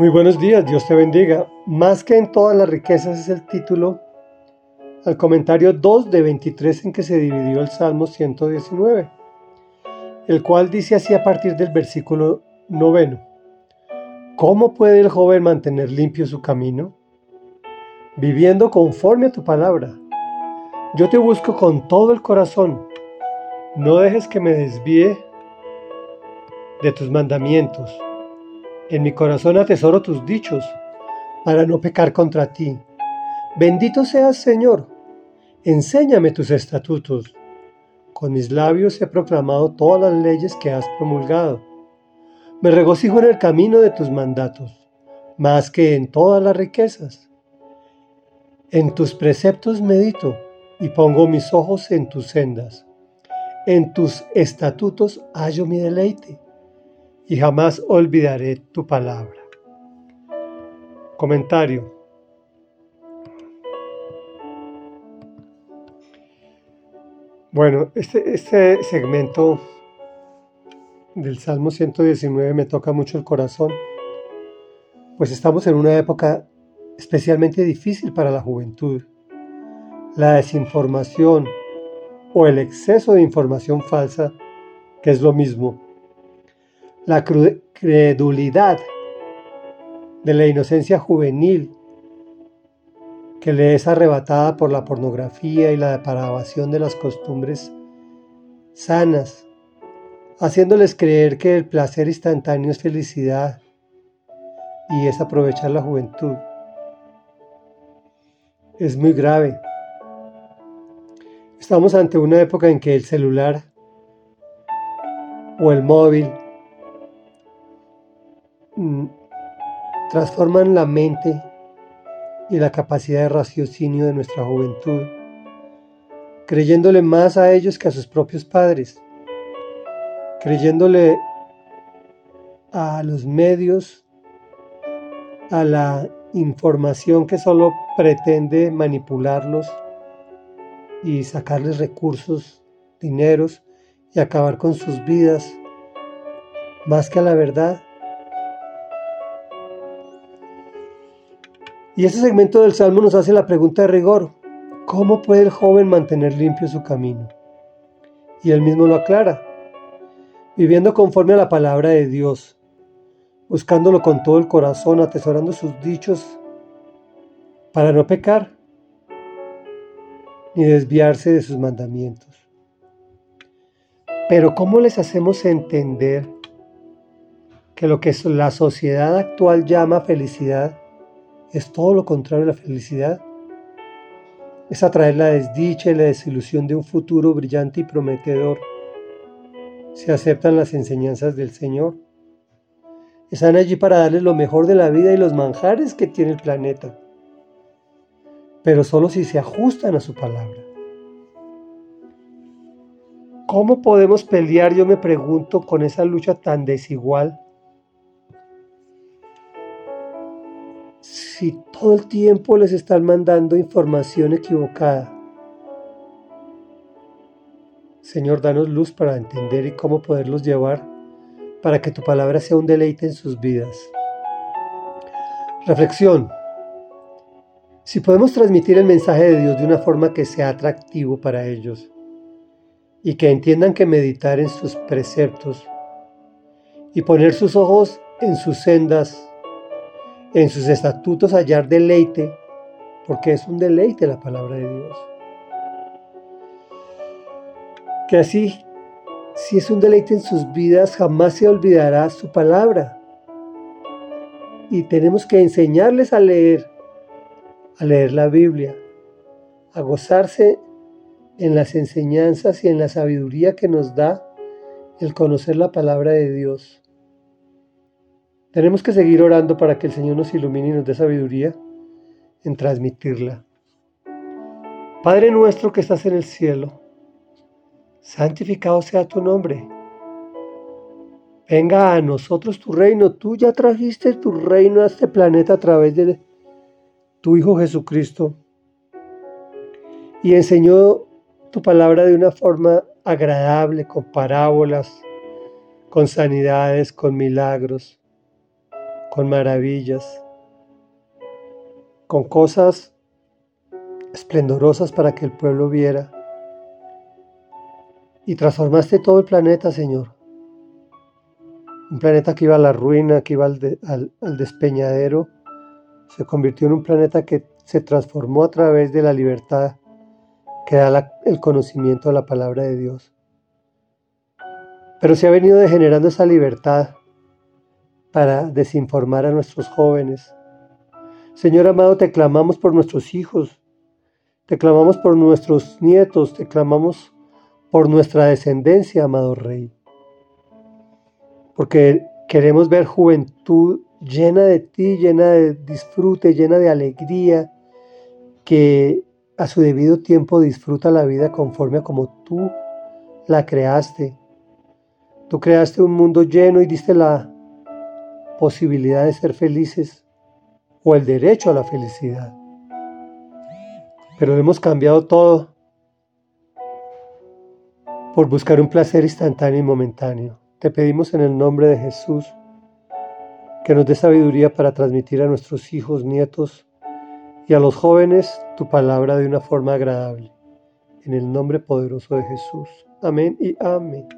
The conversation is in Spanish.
Muy buenos días, Dios te bendiga. Más que en todas las riquezas es el título al comentario 2 de 23 en que se dividió el Salmo 119, el cual dice así a partir del versículo noveno. ¿Cómo puede el joven mantener limpio su camino? Viviendo conforme a tu palabra. Yo te busco con todo el corazón. No dejes que me desvíe de tus mandamientos. En mi corazón atesoro tus dichos, para no pecar contra ti. Bendito seas, Señor. Enséñame tus estatutos. Con mis labios he proclamado todas las leyes que has promulgado. Me regocijo en el camino de tus mandatos, más que en todas las riquezas. En tus preceptos medito y pongo mis ojos en tus sendas. En tus estatutos hallo mi deleite y jamás olvidaré tu palabra. Comentario. Bueno, este, este segmento del Salmo 119 me toca mucho el corazón, pues estamos en una época especialmente difícil para la juventud. La desinformación o el exceso de información falsa, que es lo mismo, la credulidad de la inocencia juvenil que le es arrebatada por la pornografía y la depravación de las costumbres sanas, haciéndoles creer que el placer instantáneo es felicidad y es aprovechar la juventud. Es muy grave. Estamos ante una época en que el celular o el móvil transforman la mente y la capacidad de raciocinio de nuestra juventud, creyéndole más a ellos que a sus propios padres, creyéndole a los medios, a la información que solo pretende manipularlos y sacarles recursos, dineros y acabar con sus vidas, más que a la verdad Y este segmento del Salmo nos hace la pregunta de rigor, ¿cómo puede el joven mantener limpio su camino? Y él mismo lo aclara, viviendo conforme a la palabra de Dios, buscándolo con todo el corazón, atesorando sus dichos para no pecar ni desviarse de sus mandamientos. Pero ¿cómo les hacemos entender que lo que la sociedad actual llama felicidad es todo lo contrario a la felicidad. Es atraer la desdicha y la desilusión de un futuro brillante y prometedor. Se aceptan las enseñanzas del Señor. Están allí para darles lo mejor de la vida y los manjares que tiene el planeta. Pero solo si se ajustan a su palabra. ¿Cómo podemos pelear, yo me pregunto, con esa lucha tan desigual si todo el tiempo les están mandando información equivocada. Señor, danos luz para entender y cómo poderlos llevar para que tu palabra sea un deleite en sus vidas. Reflexión. Si podemos transmitir el mensaje de Dios de una forma que sea atractivo para ellos y que entiendan que meditar en sus preceptos y poner sus ojos en sus sendas en sus estatutos hallar deleite, porque es un deleite la palabra de Dios. Que así, si es un deleite en sus vidas, jamás se olvidará su palabra. Y tenemos que enseñarles a leer, a leer la Biblia, a gozarse en las enseñanzas y en la sabiduría que nos da el conocer la palabra de Dios. Tenemos que seguir orando para que el Señor nos ilumine y nos dé sabiduría en transmitirla. Padre nuestro que estás en el cielo, santificado sea tu nombre. Venga a nosotros tu reino. Tú ya trajiste tu reino a este planeta a través de tu Hijo Jesucristo y enseñó tu palabra de una forma agradable, con parábolas, con sanidades, con milagros con maravillas, con cosas esplendorosas para que el pueblo viera. Y transformaste todo el planeta, Señor. Un planeta que iba a la ruina, que iba al, despeñadero, se convirtió en un planeta que se transformó a través de la libertad que da el conocimiento de la palabra de Dios. Pero se ha venido degenerando esa libertad para desinformar a nuestros jóvenes. Señor amado, te clamamos por nuestros hijos, te clamamos por nuestros nietos, te clamamos por nuestra descendencia, amado Rey. Porque queremos ver juventud llena de ti, llena de disfrute, llena de alegría, que a su debido tiempo disfruta la vida conforme a como tú la creaste. Tú creaste un mundo lleno y diste la posibilidad de ser felices o el derecho a la felicidad. Pero hemos cambiado todo por buscar un placer instantáneo y momentáneo. Te pedimos en el nombre de Jesús que nos dé sabiduría para transmitir a nuestros hijos, nietos y a los jóvenes tu palabra de una forma agradable. En el nombre poderoso de Jesús. Amén y amén.